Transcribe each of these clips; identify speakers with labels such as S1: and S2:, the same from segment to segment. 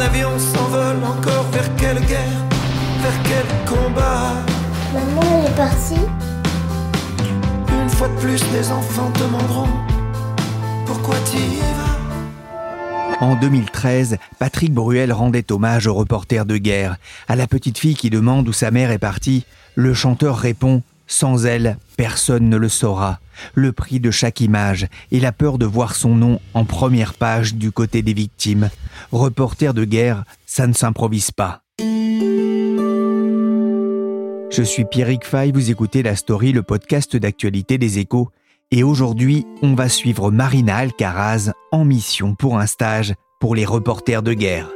S1: Avion s'envole encore vers quelle guerre Vers quel combat?
S2: Maman est partie.
S1: Une fois de plus, les enfants demanderont Pourquoi tu y vas?
S3: En 2013, Patrick Bruel rendait hommage au reporter de guerre. À la petite fille qui demande où sa mère est partie, le chanteur répond Sans elle, personne ne le saura. Le prix de chaque image et la peur de voir son nom en première page du côté des victimes. Reporter de guerre, ça ne s'improvise pas. Je suis Pierrick Fay, vous écoutez La Story, le podcast d'actualité des échos. Et aujourd'hui, on va suivre Marina Alcaraz en mission pour un stage pour les reporters de guerre.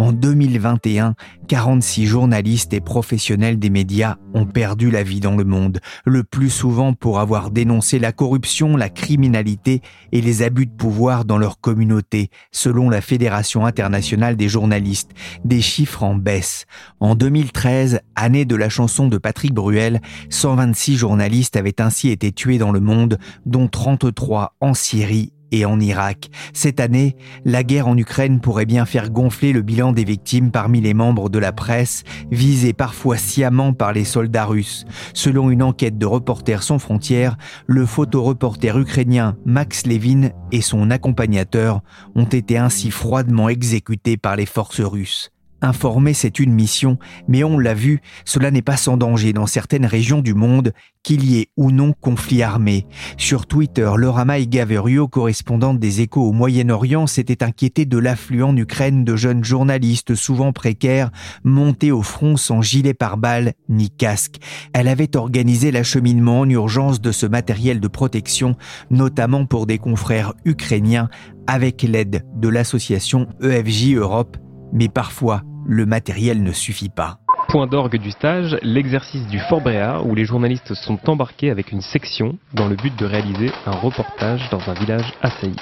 S3: En 2021, 46 journalistes et professionnels des médias ont perdu la vie dans le monde, le plus souvent pour avoir dénoncé la corruption, la criminalité et les abus de pouvoir dans leur communauté, selon la Fédération internationale des journalistes, des chiffres en baisse. En 2013, année de la chanson de Patrick Bruel, 126 journalistes avaient ainsi été tués dans le monde, dont 33 en Syrie et en Irak. Cette année, la guerre en Ukraine pourrait bien faire gonfler le bilan des victimes parmi les membres de la presse, visés parfois sciemment par les soldats russes. Selon une enquête de Reporters sans frontières, le photoreporter ukrainien Max Levin et son accompagnateur ont été ainsi froidement exécutés par les forces russes. Informer, c'est une mission, mais on l'a vu, cela n'est pas sans danger dans certaines régions du monde, qu'il y ait ou non conflit armé. Sur Twitter, Laura Gaverio, correspondante des échos au Moyen-Orient, s'était inquiétée de l'afflux en Ukraine de jeunes journalistes souvent précaires, montés au front sans gilet pare-balles ni casque. Elle avait organisé l'acheminement en urgence de ce matériel de protection, notamment pour des confrères ukrainiens, avec l'aide de l'association EFJ Europe, mais parfois le matériel ne suffit pas.
S4: Point d'orgue du stage, l'exercice du Fort Bréa où les journalistes sont embarqués avec une section dans le but de réaliser un reportage dans un village assailli.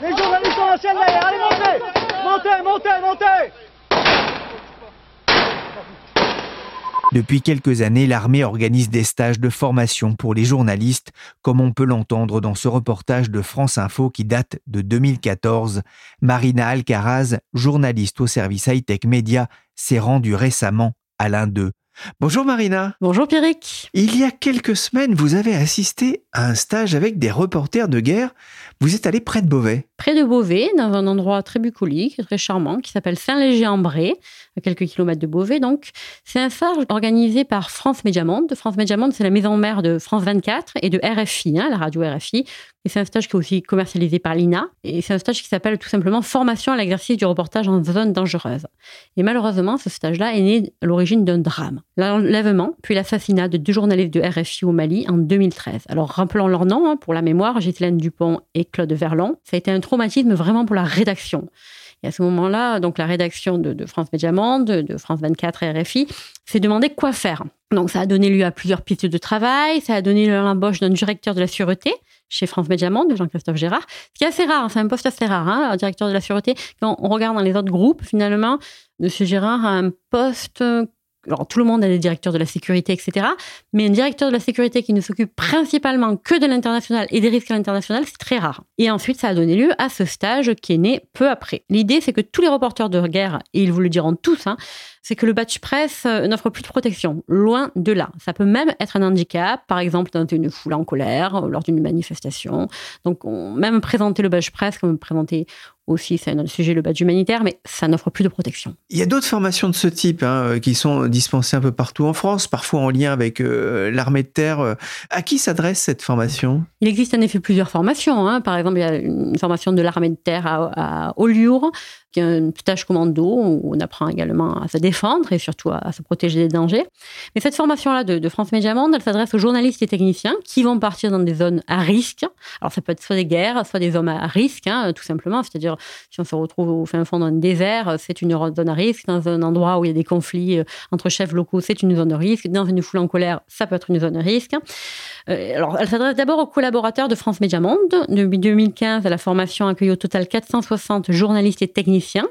S5: Les journalistes chaîne derrière, allez montez Montez, montez, montez
S3: Depuis quelques années, l'armée organise des stages de formation pour les journalistes, comme on peut l'entendre dans ce reportage de France Info qui date de 2014. Marina Alcaraz, journaliste au service high-tech média, s'est rendue récemment à l'un d'eux. Bonjour Marina.
S6: Bonjour Pierrick.
S3: Il y a quelques semaines, vous avez assisté à un stage avec des reporters de guerre. Vous êtes allé près de Beauvais.
S6: Près de Beauvais, dans un endroit très bucolique, très charmant, qui s'appelle Saint-Léger-en-Bray, à quelques kilomètres de Beauvais. Donc, c'est un stage organisé par France Média Monde. France Média Monde, c'est la maison mère de France 24 et de RFI, hein, la radio RFI. Et c'est un stage qui est aussi commercialisé par l'INA. Et c'est un stage qui s'appelle tout simplement Formation à l'exercice du reportage en zone dangereuse. Et malheureusement, ce stage-là est né à l'origine d'un drame. L'enlèvement, puis l'assassinat de deux journalistes de RFI au Mali en 2013. Alors, rappelons leur nom, hein, pour la mémoire, Ghislaine Dupont et Claude Verlon. Ça a été un traumatisme vraiment pour la rédaction. Et à ce moment-là, donc la rédaction de, France Média Monde, de, France 24 et RFI s'est demandé quoi faire. Donc ça a donné lieu à plusieurs pistes de travail, ça a donné à l'embauche d'un directeur de la sûreté chez France Média Monde, Jean-Christophe Gérard, ce qui est assez rare, c'est un poste assez rare, hein, directeur de la sûreté. Quand on regarde dans les autres groupes, finalement, M. Gérard a un poste alors tout le monde a des directeurs de la sécurité, etc. Mais un directeur de la sécurité qui ne s'occupe principalement que de l'international et des risques à l'international, c'est très rare. Et ensuite, ça a donné lieu à ce stage qui est né peu après. L'idée, c'est que tous les reporters de guerre, et ils vous le diront tous, hein, c'est que le badge presse euh, n'offre plus de protection. Loin de là. Ça peut même être un handicap, par exemple dans une foule en colère, euh, lors d'une manifestation. Donc, même présenter le badge presse, comme présenter aussi, c'est un autre sujet, le badge humanitaire, mais ça n'offre plus de protection.
S3: Il y a d'autres formations de ce type hein, euh, qui sont dispensées un peu partout en France, parfois en lien avec l'armée de terre. À qui s'adresse cette formation?
S6: Il existe en effet plusieurs formations. Hein. Par exemple, il y a une formation de l'armée de terre à, à Collioure, qui est un stage commando où on apprend également à se défendre et surtout à, se protéger des dangers. Mais cette formation-là de, de, France Média Monde, elle s'adresse aux journalistes et techniciens qui vont partir dans des zones à risque. Alors ça peut être soit des guerres, soit des zones à risque, hein, tout simplement. C'est-à-dire si on se retrouve au fin fond d'un désert, c'est une zone à risque. Dans un endroit où il y a des conflits euh, entre chefs locaux, c'est une zone de risque. Dans une foule en colère, ça peut être une zone de risque. Euh, alors, elle s'adresse d'abord aux collaborateurs de France Média Monde. Depuis 2015, la formation accueille au total 460 journalistes et techniciens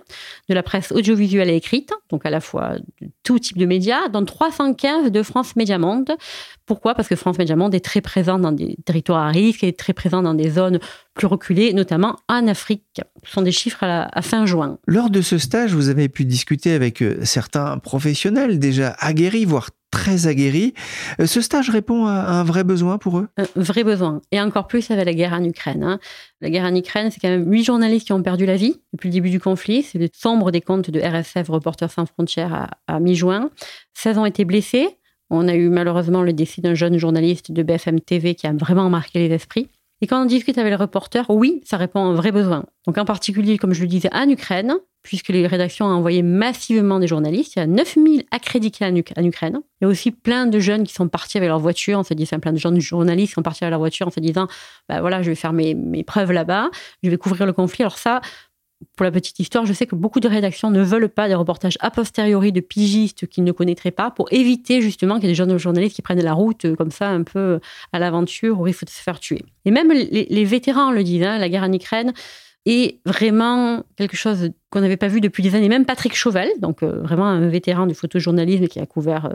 S6: de la presse audiovisuelle et écrite, donc à la fois tout type de médias, dont 315 de France Média Monde. Pourquoi? Parce que France Média Monde est très présent dans des territoires à risque et très présent dans des zones plus reculées, notamment en Afrique. Ce sont des chiffres à, à fin juin.
S3: Lors de ce stage, vous avez pu discuter avec euh, certains professionnels déjà aguerris, voire très aguerris. Euh, ce stage répond à un vrai besoin pour eux?
S6: Un vrai besoin. Et encore plus avec la guerre en Ukraine. Hein. La guerre en Ukraine, c'est quand même huit journalistes qui ont perdu la vie depuis le début du conflit. C'est le sombre des comptes de RSF, Reporters sans frontières, à, à mi-juin. 16 ont été blessés. On a eu malheureusement le décès d'un jeune journaliste de BFM TV qui a vraiment marqué les esprits. Et quand on discute avec les reporters, oui, ça répond à un vrai besoin. Donc en particulier, comme je le disais, en Ukraine, puisque les rédactions ont envoyé massivement des journalistes. Il y a 9000 accrédités en, Ukraine. Il y a aussi plein de jeunes qui sont partis avec leur voiture. On se dit, plein de jeunes journalistes qui sont partis avec leur voiture en se disant, bah voilà, je vais faire mes, mes preuves là-bas, je vais couvrir le conflit. Alors ça, pour la petite histoire, je sais que beaucoup de rédactions ne veulent pas des reportages a posteriori de pigistes qu'ils ne connaîtraient pas pour éviter justement qu'il y ait des jeunes journalistes qui prennent la route euh, comme ça un peu à l'aventure au risque de se faire tuer. Et même les, vétérans le disent, hein, la guerre en Ukraine est vraiment quelque chose qu'on n'avait pas vu depuis des années. Même Patrick Chauvel, donc euh, vraiment un vétéran du photojournalisme qui a couvert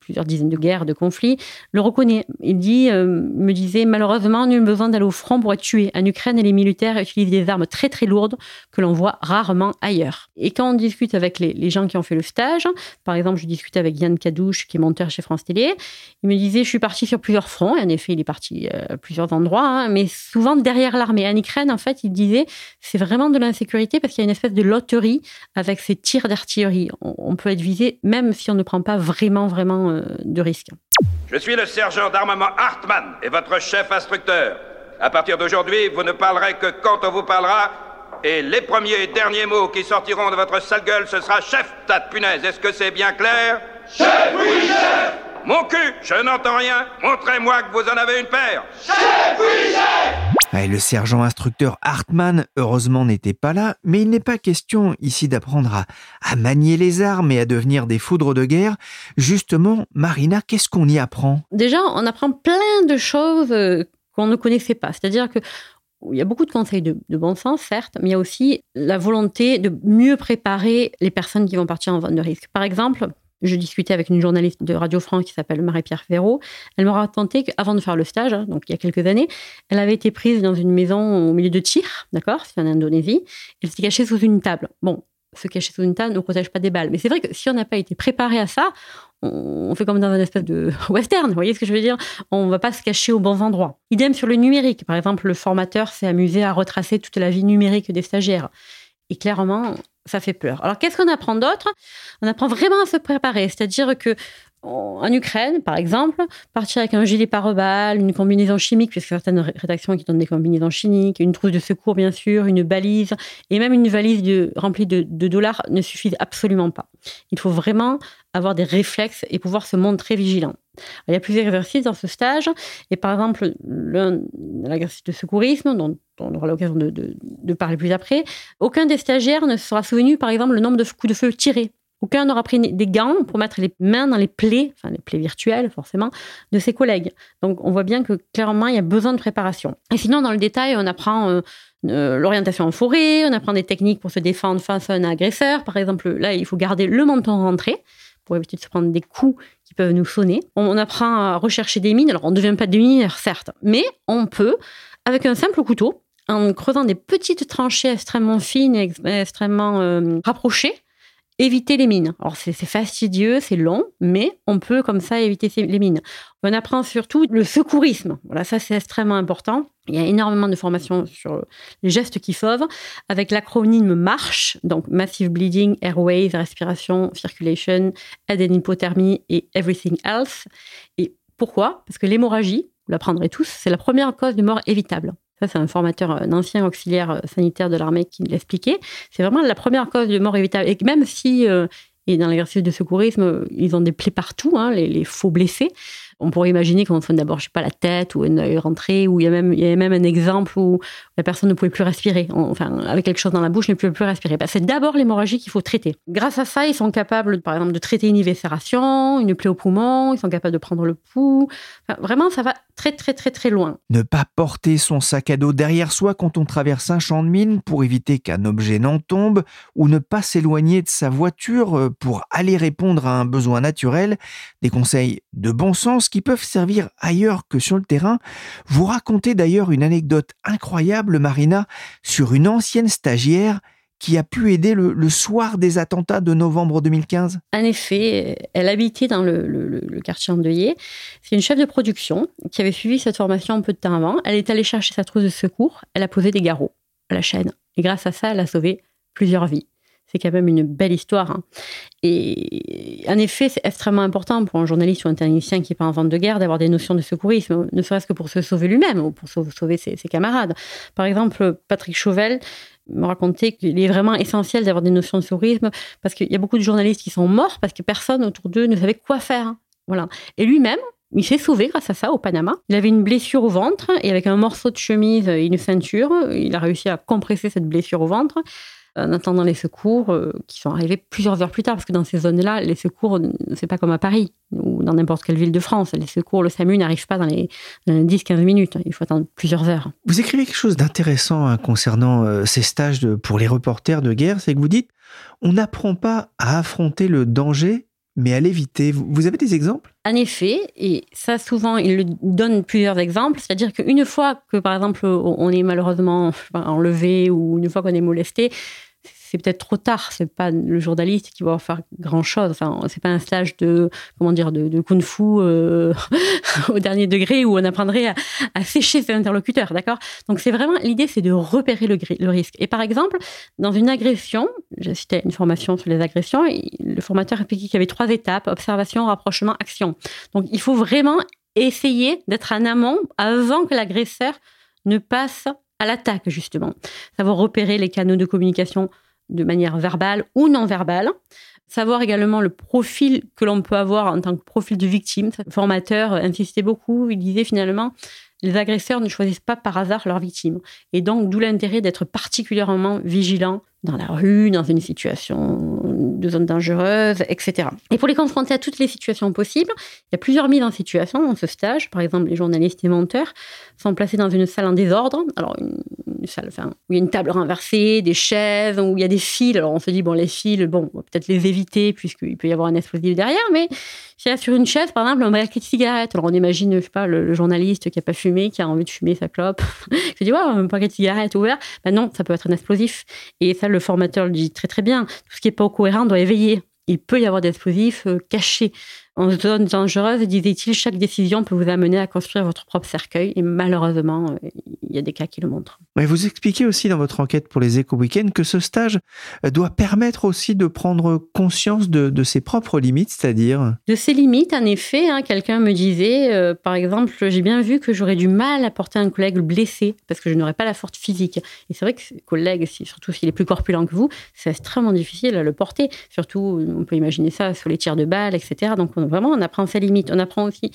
S6: plusieurs dizaines de guerres, de conflits, le reconnaît. Il euh, me disait, malheureusement, nul besoin d'aller au front pour être tué. En Ukraine, les militaires utilisent des armes très très lourdes que l'on voit rarement ailleurs. Et quand on discute avec les, gens qui ont fait le stage, par exemple, je discutais avec Yann Cadouche, qui est monteur chez France Télé, il me disait, je suis parti sur plusieurs fronts. Et en effet, il est parti euh, à plusieurs endroits, hein, mais souvent derrière l'armée. En Ukraine, en fait, il disait, c'est vraiment de l'insécurité parce qu'il y a une espèce de loterie avec ces tirs d'artillerie. On peut être visé même si on ne prend pas vraiment, vraiment euh, de risque.
S7: Je suis le sergent d'armement Hartmann et votre chef instructeur. À partir d'aujourd'hui, vous ne parlerez que quand on vous parlera, et les premiers et derniers mots qui sortiront de votre sale gueule, ce sera chef, tas de punaise. Est-ce que c'est bien clair?
S8: Chef, oui, chef
S7: Mon cul, je n'entends rien. Montrez-moi que vous en avez une paire.
S8: Chef, oui, chef
S3: le sergent instructeur Hartmann, heureusement, n'était pas là, mais il n'est pas question ici d'apprendre à, manier les armes et à devenir des foudres de guerre. Justement, Marina, qu'est-ce qu'on y apprend?
S6: Déjà, on apprend plein de choses euh, qu'on ne connaissait pas. C'est-à-dire que il y a beaucoup de conseils de, de, bon sens, certes, mais il y a aussi la volonté de mieux préparer les personnes qui vont partir en zone de risque. Par exemple, je discutais avec une journaliste de Radio France qui s'appelle Marie-Pierre Ferraud. Elle m'a raconté qu'avant de faire le stage, hein, donc il y a quelques années, elle avait été prise dans une maison au milieu de tir, d'accord C'est en Indonésie. Elle s'est cachée sous une table. Bon, se cacher sous une table ne protège pas des balles. Mais c'est vrai que si on n'a pas été préparé à ça, on fait comme dans un espèce de western, vous voyez ce que je veux dire? On ne va pas se cacher aux bons endroits. Idem sur le numérique. Par exemple, le formateur s'est amusé à retracer toute la vie numérique des stagiaires. Et clairement, ça fait peur. Alors, qu'est-ce qu'on apprend d'autre? On apprend vraiment à se préparer. C'est-à-dire que en Ukraine, par exemple, partir avec un gilet pare-balles, une combinaison chimique, puisque certaines rédactions qui donnent des combinaisons chimiques, une trousse de secours, bien sûr, une balise, et même une valise remplie de, dollars ne suffisent absolument pas. Il faut vraiment avoir des réflexes et pouvoir se montrer vigilant. il y a plusieurs exercices dans ce stage, et par exemple, l'exercice de secourisme, dont on aura l'occasion de, parler plus après, aucun des stagiaires ne sera souvenu, par exemple, le nombre de coups de feu tirés aucun n'aura pris des gants pour mettre les mains dans les plaies, enfin les plaies virtuelles forcément, de ses collègues. Donc on voit bien que clairement il y a besoin de préparation. Et sinon dans le détail, on apprend euh, euh, l'orientation en forêt, on apprend des techniques pour se défendre face à un agresseur. Par exemple, là il faut garder le menton rentré pour éviter de se prendre des coups qui peuvent nous sonner. On apprend à rechercher des mines. Alors on ne devient pas des mineurs certes, mais on peut avec un simple couteau en creusant des petites tranchées extrêmement fines et extrêmement euh, rapprochées, éviter les mines. Alors c'est fastidieux, c'est long, mais on peut comme ça éviter les mines. On apprend surtout le secourisme. Voilà, ça c'est extrêmement important. Il y a énormément de formations sur les gestes qui sauvent, avec l'acronyme MARCH, donc Massive Bleeding, Airways, Respiration, Circulation, Aid and Hypothermie et Everything Else. Et pourquoi? Parce que l'hémorragie, vous l'apprendrez tous, c'est la première cause de mort évitable. Ça, c'est un formateur, un ancien auxiliaire euh, sanitaire de l'armée qui l'expliquait. C'est vraiment la première cause de mort évitable. Et même si euh, Et dans l'exercice de secourisme, ils ont des plaies partout, hein, les faux blessés. On pourrait imaginer qu'on sonne d'abord, je sais pas, la tête ou un œil rentré, ou il y a même, y a même un exemple où la personne ne pouvait plus respirer, enfin, avec quelque chose dans la bouche, ne pouvait plus respirer. Bah, c'est d'abord l'hémorragie qu'il faut traiter. Grâce à ça, ils sont capables, par exemple, de traiter une éviscération, une plaie au poumon, ils sont capables de prendre le pouls. vraiment, ça va très, très, très, très loin.
S3: Ne pas porter son sac à dos derrière soi quand on traverse un champ de mine pour éviter qu'un objet n'en tombe, ou ne pas s'éloigner de sa voiture euh, pour aller répondre à un besoin naturel. Des conseils de bon sens qui peuvent servir ailleurs que sur le terrain. Vous racontez d'ailleurs une anecdote incroyable, Marina, sur une ancienne stagiaire qui a pu aider le, soir des attentats de novembre 2015
S6: En effet, elle habitait dans le, quartier endeuillé. C'est une chef de production qui avait suivi cette formation un peu de temps avant. Elle est allée chercher sa trousse de secours, elle a posé des garrots à la chaîne. Et grâce à ça, elle a sauvé plusieurs vies c'est quand même une belle histoire. Hein. Et en effet, c'est extrêmement important pour un journaliste ou un technicien qui pas en vente de guerre d'avoir des notions de secourisme, ne serait-ce que pour se sauver lui-même ou pour sauver ses, camarades. Par exemple, Patrick Chauvel me racontait qu'il est vraiment essentiel d'avoir des notions de secourisme parce qu'il y a beaucoup de journalistes qui sont morts parce que personne autour d'eux ne savait quoi faire. Hein. Voilà. Et lui-même, il s'est sauvé grâce à ça au Panama. Il avait une blessure au ventre et avec un morceau de chemise et une ceinture, il a réussi à compresser cette blessure au ventre en attendant les secours euh, qui sont arrivés plusieurs heures plus tard, parce que dans ces zones-là, les secours, c'est pas comme à Paris ou dans n'importe quelle ville de France. Les secours, le SAMU n'arrive pas dans les, 10-15 minutes. Il faut attendre plusieurs heures.
S3: Vous écrivez quelque chose d'intéressant hein, concernant euh, ces stages pour les reporters de guerre, c'est que vous dites on n'apprend pas à affronter le danger, mais à l'éviter. Vous avez des exemples?
S6: En effet, et ça souvent, il donne plusieurs exemples. C'est-à-dire qu'une fois que, par exemple, on est malheureusement enlevé ou une fois qu'on est molesté, c'est peut-être trop tard. C'est pas le journaliste qui va faire grand chose. Enfin, c'est pas un stage de comment dire de, kung-fu euh, au dernier degré où on apprendrait à, sécher ses interlocuteurs, d'accord? Donc c'est vraiment l'idée, c'est de repérer le, le, risque. Et par exemple, dans une agression, j'ai cité une formation sur les agressions, le formateur expliquait qu'il y avait trois étapes observation, rapprochement, action. Donc il faut vraiment essayer d'être en amont avant que l'agresseur ne passe à l'attaque, justement. Savoir repérer les canaux de communication de manière verbale ou non verbale. Savoir également le profil que l'on peut avoir en tant que profil de victime. Le formateur insistait beaucoup, il disait finalement, les agresseurs ne choisissent pas par hasard leurs victimes. Et donc, d'où l'intérêt d'être particulièrement vigilant dans la rue, dans une situation de zone dangereuse, etc. Et pour les confronter à toutes les situations possibles, il y a plusieurs mises en situation dans ce stage. Par exemple, les journalistes et monteurs sont placés dans une salle en désordre. Alors, une, salle où il y a une table renversée, des chaises, où il y a des fils. Alors, on se dit, bon, les fils, bon, on va peut-être les éviter puisqu'il peut y avoir un explosif derrière, mais a sur une chaise, par exemple, un paquet de cigarettes, alors on imagine, je sais pas, le, journaliste qui n'a pas fumé, qui a envie de fumer sa clope, se dit, ouais, un paquet de cigarettes ouvert. Ben non, ça peut être un explosif. Et ça, le formateur le dit très très bien. Tout ce qui n'est pas cohérent doit éveiller. Il peut y avoir des explosifs euh, cachés. En zone dangereuse, disait-il, chaque décision peut vous amener à construire votre propre cercueil. Et malheureusement, il y a des cas qui le montrent.
S3: vous expliquez aussi dans votre enquête pour les éco-weekends que ce stage euh, doit permettre aussi de prendre conscience de, ses propres limites, c'est-à-dire
S6: De ses limites, en effet. Hein, quelqu'un me disait, euh, par exemple, j'ai bien vu que j'aurais du mal à porter un collègue blessé parce que je n'aurais pas la force physique. Et c'est vrai que collègue, surtout s'il est plus corpulent que vous, c'est extrêmement difficile à le porter. Surtout, on peut imaginer ça sur les tirs de balles, etc. Donc, on vraiment, on apprend ses limites. On apprend aussi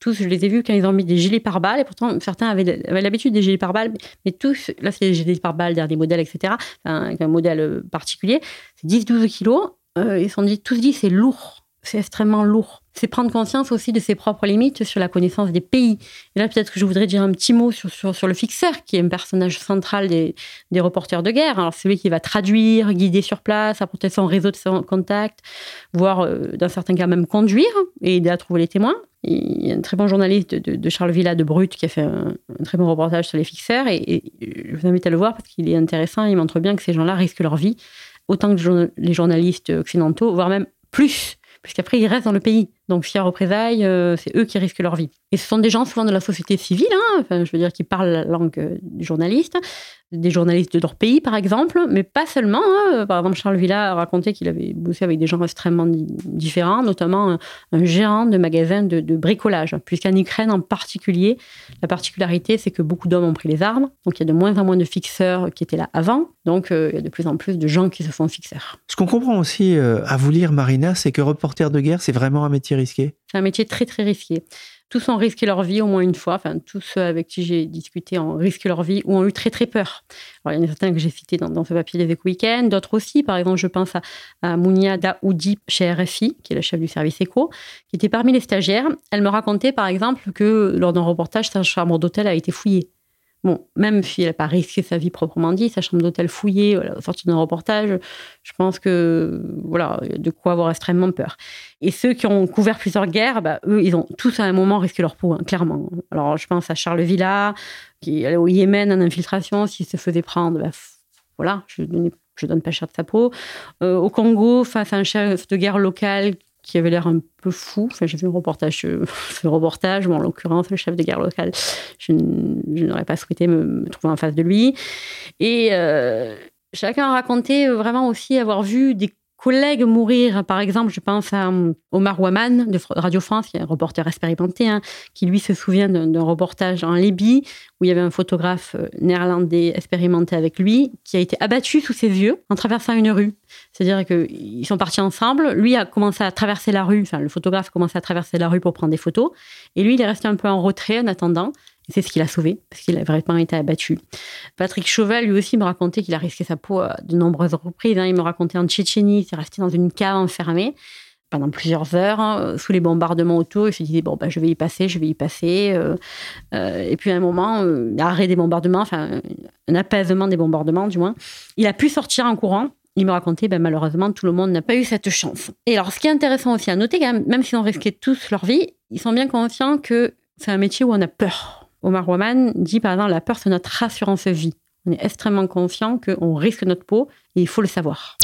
S6: tous, je les ai vus quand ils ont mis des gilets pare-balles, et pourtant certains avaient, l'habitude des gilets pare-balles, mais tous, là c'est des gilets pare-balles, dernier modèle, etc., avec un modèle euh, particulier, c'est 10-12 kilos, euh, ils sont dit, tous dit c'est lourd, c'est extrêmement lourd. C'est prendre conscience aussi de ses propres limites sur la connaissance des pays. Et là, peut-être que je voudrais dire un petit mot sur, sur, le fixeur, qui est un personnage central des, reporters de guerre. Alors, c'est lui qui va traduire, guider sur place, apporter son réseau de contact, voire, euh, dans certains cas, même conduire et aider à trouver les témoins. Il y a un très bon journaliste de, Charles Villa de Brut qui a fait un, très bon reportage sur les fixeurs et, je vous invite à le voir parce qu'il est intéressant. Il montre bien que ces gens-là risquent leur vie autant que les journalistes occidentaux, voire même plus, puisqu'après ils restent dans le pays. Donc, s'il y représailles, c'est eux qui risquent leur vie. Et ce sont des gens souvent de la société civile, hein, enfin, je veux dire, qui parlent la langue du journaliste, des journalistes de leur pays, par exemple, mais pas seulement. Hein. Par exemple, Charles Villa a raconté qu'il avait bossé avec des gens extrêmement différents, notamment un, gérant de magasin de, bricolage, puisqu'en Ukraine en particulier, la particularité, c'est que beaucoup d'hommes ont pris les armes, donc il y a de moins en moins de fixeurs qui étaient là avant, donc euh, il y a de plus en plus de gens qui se font fixeurs.
S3: Ce qu'on comprend aussi euh, à vous lire, Marina, c'est que reporter de guerre, c'est vraiment un métier risqué?
S6: C'est un métier très très risqué tous ont risqué leur vie au moins une fois. Enfin, tous ceux avec qui j'ai discuté ont risqué leur vie ou ont eu très très peur. Il y en a certains que j'ai cités dans, ce papier des Éco Week-end, d'autres aussi. Par exemple, je pense à, Mounia Daoudi chez RFI, qui est la chef du service éco, qui était parmi les stagiaires. Elle me racontait par exemple que lors d'un reportage, sa chambre d'hôtel a été fouillée. Bon, même si elle n'a pas risqué sa vie proprement dit, sa chambre d'hôtel fouillée, voilà, sortie d'un reportage, je pense que voilà, de quoi avoir extrêmement peur. Et ceux qui ont couvert plusieurs guerres, bah, eux, ils ont tous à un moment risqué leur peau, hein, clairement. Alors, je pense à Charles Villa, qui allait au Yémen en infiltration, s'il se faisait prendre, bah, voilà, je ne donne pas cher de sa peau. Euh, au Congo, face à un chef de guerre local qui avait l'air un peu fou. Enfin, j'ai vu un reportage, ce reportage, en l'occurrence, le chef de guerre local, je, n'aurais pas souhaité me, trouver en face de lui. Et euh, chacun a raconté vraiment aussi avoir vu des collègues mourir. Par exemple, je pense à hum, Omar Waman de Radio France, qui est un reporter expérimenté, hein, qui lui se souvient d'un reportage en Libye où il y avait un photographe euh, néerlandais expérimenté avec lui qui a été abattu sous ses yeux en traversant une rue. C'est-à-dire qu'ils sont partis ensemble. Lui a commencé à traverser la rue, enfin le photographe a commencé à traverser la rue pour prendre des photos, et lui il est resté un peu en retrait en attendant. C'est ce qui l'a sauvé, parce qu'il a vraiment été abattu. Patrick Chauvel, lui aussi, me racontait qu'il a risqué sa peau à de nombreuses reprises. Hein. Il me racontait en Tchétchénie, il s'est resté dans une cave enfermée pendant plusieurs heures, hein, sous les bombardements autour. Il se disait, bon, bah, je vais y passer, je vais y passer. Euh, euh, et puis à un moment, euh, arrêt des bombardements, enfin, un apaisement des bombardements, du moins. Il a pu sortir en courant. Il me racontait, ben, malheureusement, tout le monde n'a pas eu cette chance. Et alors, ce qui est intéressant aussi à noter, même, même s'ils ont risqué tous leur vie, ils sont bien conscients que c'est un métier où on a peur. Omar Waman dit par exemple la peur c'est notre assurance vie. On est extrêmement conscient qu'on risque notre peau et il faut le savoir.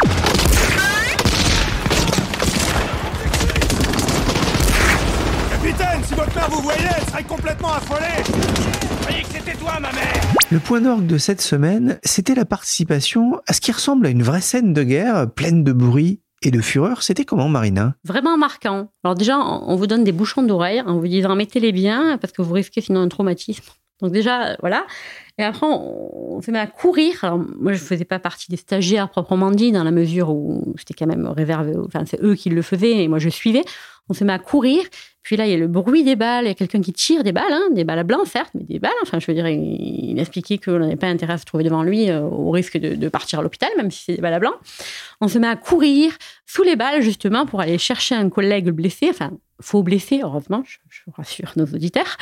S9: Capitaine, si votre mère vous voyait, elle serait complètement affolée. Que c'était toi, ma mère.
S3: Le point d'orgue de cette semaine, c'était la participation à ce qui ressemble à une vraie scène de guerre pleine de bruit et de fureur. C'était comment, Marina?
S6: Vraiment marquant. Alors déjà, on vous donne des bouchons d'oreilles en vous disant mettez-les bien parce que vous risquez sinon un traumatisme. Donc déjà, voilà. Et après, on se met à courir. Alors, moi, je ne faisais pas partie des stagiaires proprement dit, dans la mesure où c'était quand même réservé. Enfin, c'est eux qui le faisaient et moi, je suivais. On se met à courir. Puis là, il y a le bruit des balles. Il y a quelqu'un qui tire des balles, hein, des balles à blanc, certes, mais des balles. Enfin, je veux dire, il, expliquait qu'on n'avait pas intérêt à se trouver devant lui euh, au risque de, partir à l'hôpital, même si c'est des balles à blanc. On se met à courir sous les balles, justement, pour aller chercher un collègue blessé, enfin, faux blessé, heureusement, je, rassure nos auditeurs.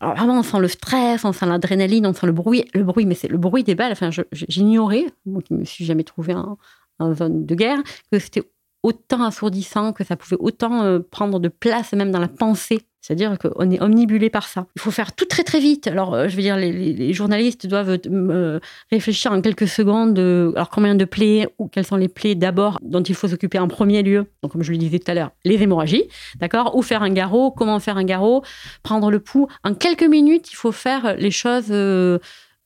S6: Alors vraiment, on sent le stress, on sent l'adrénaline, on sent le bruit, le bruit, mais c'est le bruit des balles. Enfin, j'ignorais, moi qui me suis jamais trouvé en, en zone de guerre, que c'était autant assourdissant, que ça pouvait autant euh, prendre de place même dans la pensée. C'est-à-dire qu'on est omnibulé par ça. Il faut faire tout très très vite. Alors, euh, je veux dire, les, journalistes doivent euh, réfléchir en quelques secondes. alors, combien de plaies ou quelles sont les plaies d'abord dont il faut s'occuper en premier lieu Donc, comme je le disais tout à l'heure, les hémorragies, d'accord? Ou faire un garrot Comment faire un garrot? Prendre le pouls. En quelques minutes, il faut faire les choses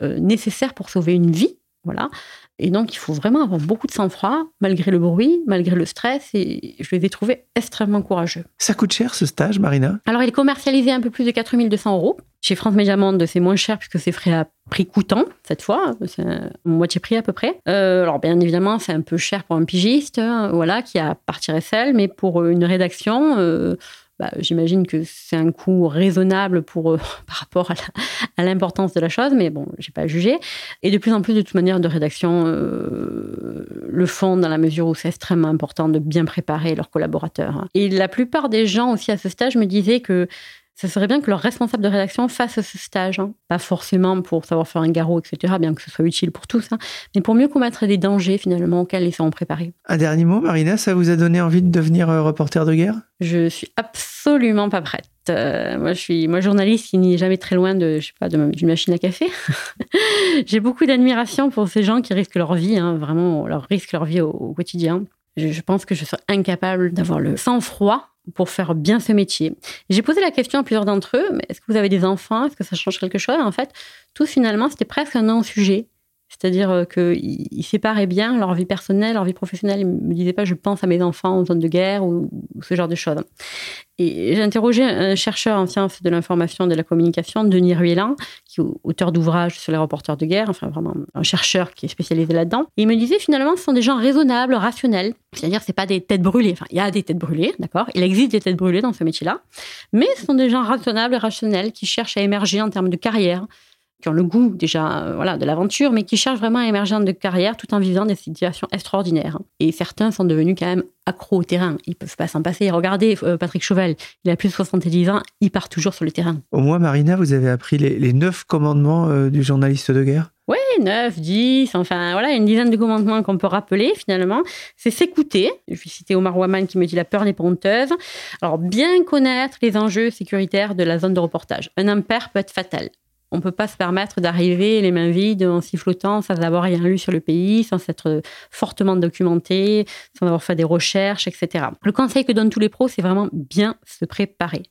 S6: nécessaires pour sauver une vie. Voilà. Et donc, il faut vraiment avoir beaucoup de sang-froid, malgré le bruit, malgré le stress. Et je les ai trouvés extrêmement courageux.
S3: Ça coûte cher, ce stage, Marina?
S6: Alors, il est commercialisé un peu plus de 4200 euros. Chez France Média Monde, c'est moins cher puisque c'est frais à prix coûtant, cette fois. C'est moitié prix à peu près. Euh, alors, bien évidemment, c'est un peu cher pour un pigiste, hein, voilà, qui a partir seul. Mais pour une rédaction... Euh, bah, j'imagine que c'est un coût raisonnable pour, euh, par rapport à l'importance de la chose, mais bon, j'ai pas jugé. Et de plus en plus, de toute manière, de rédaction euh, le font dans la mesure où c'est extrêmement important de bien préparer leurs collaborateurs. Et la plupart des gens aussi à ce stage me disaient que ce serait bien que leur responsable de rédaction fasse ce stage. Hein. Pas forcément pour savoir faire un garrot, etc., bien que ce soit utile pour tous, hein, mais pour mieux combattre des dangers finalement auxquels ils seront préparés.
S3: Un dernier mot, Marina, ça vous a donné envie de devenir euh, reporter de guerre?
S6: Je suis absolument pas prête. Euh, moi, je suis moi journaliste qui n'est jamais très loin de, je sais pas, d'une machine à café. J'ai beaucoup d'admiration pour ces gens qui risquent leur vie, hein, vraiment, leur risquent leur vie au, quotidien. Je, je pense que je serais incapable d'avoir le sang-froid pour faire bien ce métier. J'ai posé la question à plusieurs d'entre eux, est-ce que vous avez des enfants? Est-ce que ça change quelque chose? En fait, tout finalement, c'était presque un non-sujet. C'est-à-dire euh, qu'ils séparaient bien leur vie personnelle, leur vie professionnelle. Ils ne me disaient pas je pense à mes enfants en zone de guerre ou, ce genre de choses. Et j'ai interrogé un chercheur en sciences de l'information et de la communication, Denis Ruellan, qui est auteur d'ouvrages sur les reporters de guerre, enfin vraiment un chercheur qui est spécialisé là-dedans. Il me disait finalement ce sont des gens raisonnables, rationnels. C'est-à-dire c'est pas des têtes brûlées. Enfin, il y a des têtes brûlées, d'accord? Il existe des têtes brûlées dans ce métier-là. Mais ce sont des gens raisonnables rationnels qui cherchent à émerger en termes de carrière, qui ont le goût déjà euh, voilà, de l'aventure, mais qui cherchent vraiment à émerger de carrière tout en vivant des situations extraordinaires. Et certains sont devenus quand même accros au terrain. Ils peuvent pas s'en passer. Regardez euh, Patrick Chauvel, il a plus de 70 ans, il part toujours sur le terrain.
S3: Au moins, Marina, vous avez appris les, neuf commandements euh, du journaliste de guerre?
S6: Oui, 9, 10, enfin voilà, une dizaine de commandements qu'on peut rappeler finalement. C'est s'écouter. Je vais citer Omar Waman qui me dit la peur n'est ponteuse. Alors, bien connaître les enjeux sécuritaires de la zone de reportage. Un impair peut être fatal. On ne peut pas se permettre d'arriver les mains vides en sifflotant sans avoir rien lu sur le pays, sans s'être fortement documenté, sans avoir fait des recherches, etc. Le conseil que donnent tous les pros, c'est vraiment bien se préparer.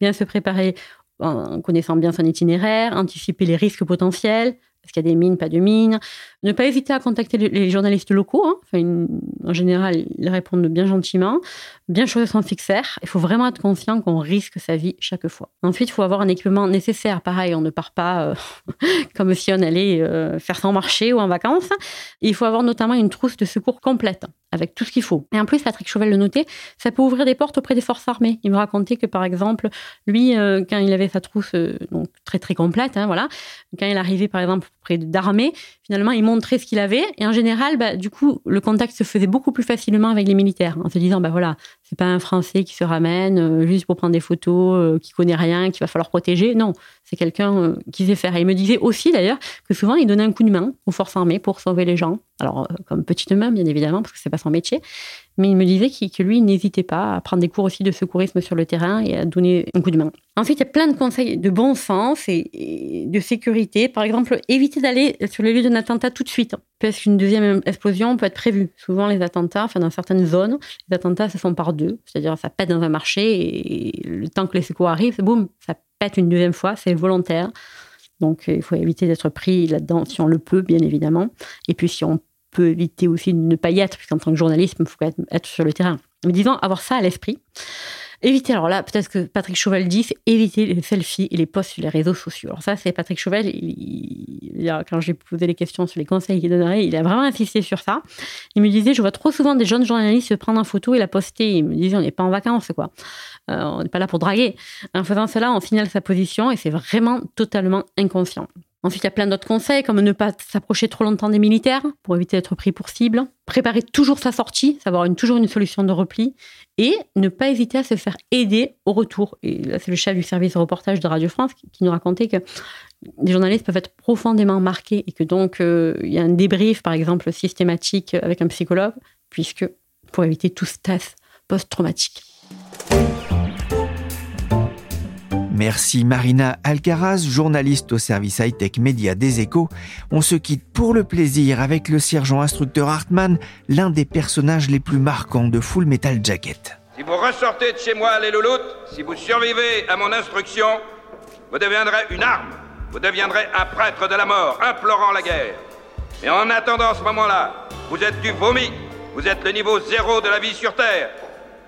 S6: Bien se préparer en connaissant bien son itinéraire, anticiper les risques potentiels, est-ce qu'il y a des mines, pas de mines? Ne pas hésiter à contacter les journalistes locaux. Hein. En général, ils répondent bien gentiment. Bien choisir son fixer. Il faut vraiment être conscient qu'on risque sa vie chaque fois. Ensuite, il faut avoir un équipement nécessaire. Pareil, on ne part pas euh, comme si on allait euh, faire son marché ou en vacances. il faut avoir notamment une trousse de secours complète avec tout ce qu'il faut. Et en plus, Patrick Chauvel le notait, ça peut ouvrir des portes auprès des forces armées. Il me racontait que, par exemple, lui, euh, quand il avait sa trousse donc très très complète, hein, voilà, quand il arrivait, par exemple, près d'armée, finalement, il montrait ce qu'il avait. Et en général, bah, du coup, le contact se faisait beaucoup plus facilement avec les militaires, en se disant, bah voilà, c'est pas un Français qui se ramène euh, juste pour prendre des photos, euh, qui connaît rien, qu'il va falloir protéger. Non, c'est quelqu'un euh, qui sait faire. Et il me disait aussi, d'ailleurs, que souvent, il donnait un coup de main aux forces armées pour sauver les gens. Alors, comme petite main, bien évidemment, parce que c'est pas son métier. Mais il me disait que lui, n'hésitait pas à prendre des cours aussi de secourisme sur le terrain et à donner un coup de main. Ensuite, il y a plein de conseils de bon sens et, de sécurité. Par exemple, éviter d'aller sur le lieu d'un attentat tout de suite, parce qu'une deuxième explosion peut être prévue. Souvent, les attentats, enfin, dans certaines zones, les attentats se font par deux. C'est-à-dire, ça pète dans un marché et le temps que les secours arrivent, boum, ça pète une deuxième fois, c'est volontaire. Donc, il faut éviter d'être pris là-dedans si on le peut, bien évidemment. Et puis, si on peut éviter aussi de ne pas y être, puisqu'en tant que journaliste, il faut être sur le terrain. Mais disons, avoir ça à l'esprit. Éviter, alors là, peut-être que Patrick Chauvel dit, c'est éviter les selfies et les posts sur les réseaux sociaux. Alors ça, c'est Patrick Chauvel, il, quand j'ai posé les questions sur les conseils qu'il donnerait, il a vraiment insisté sur ça. Il me disait, je vois trop souvent des jeunes journalistes se prendre en photo et la poster. Il me disait, on n'est pas en vacances, quoi. Euh, on n'est pas là pour draguer. En faisant cela, on signale sa position et c'est vraiment totalement inconscient. Ensuite, il y a plein d'autres conseils, comme ne pas s'approcher trop longtemps des militaires pour éviter d'être pris pour cible. Préparer toujours sa sortie, savoir toujours une solution de repli. Et ne pas hésiter à se faire aider au retour. Et là, c'est le chef du service reportage de Radio France qui, nous racontait que les journalistes peuvent être profondément marqués et que donc euh, il y a un débrief, par exemple, systématique avec un psychologue, puisque pour éviter tout stress post-traumatique.
S3: Merci Marina Alcaraz, journaliste au service high-tech média des échos. On se quitte pour le plaisir avec le sergent instructeur Hartmann, l'un des personnages les plus marquants de Full Metal Jacket.
S7: Si vous ressortez de chez moi, les louloutes, si vous survivez à mon instruction, vous deviendrez une arme. Vous deviendrez un prêtre de la mort, implorant la guerre. Mais en attendant ce moment-là, vous êtes du vomi. Vous êtes le niveau zéro de la vie sur Terre.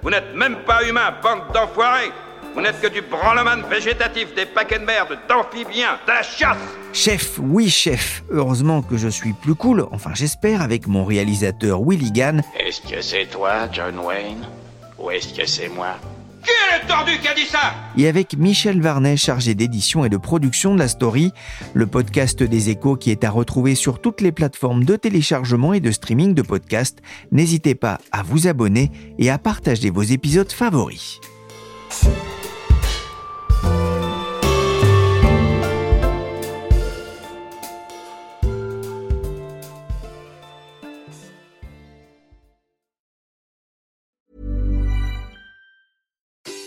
S7: Vous n'êtes même pas humain, bande d'enfoirés. Vous n'êtes que du branleman végétatif, des paquets de merde, d'amphibiens, de la chasse
S3: Chef, oui chef. Heureusement que je suis plus cool, enfin j'espère, avec mon réalisateur Willy Gann.
S10: Est-ce que c'est toi, John Wayne? Ou est-ce que c'est moi?
S7: Qui est le tordu qui a dit ça?
S3: Et avec Michel Varnet, chargé d'édition et de production de la story, le podcast des échos qui est à retrouver sur toutes les plateformes de téléchargement et de streaming de podcasts. N'hésitez pas à vous abonner et à partager vos épisodes favoris.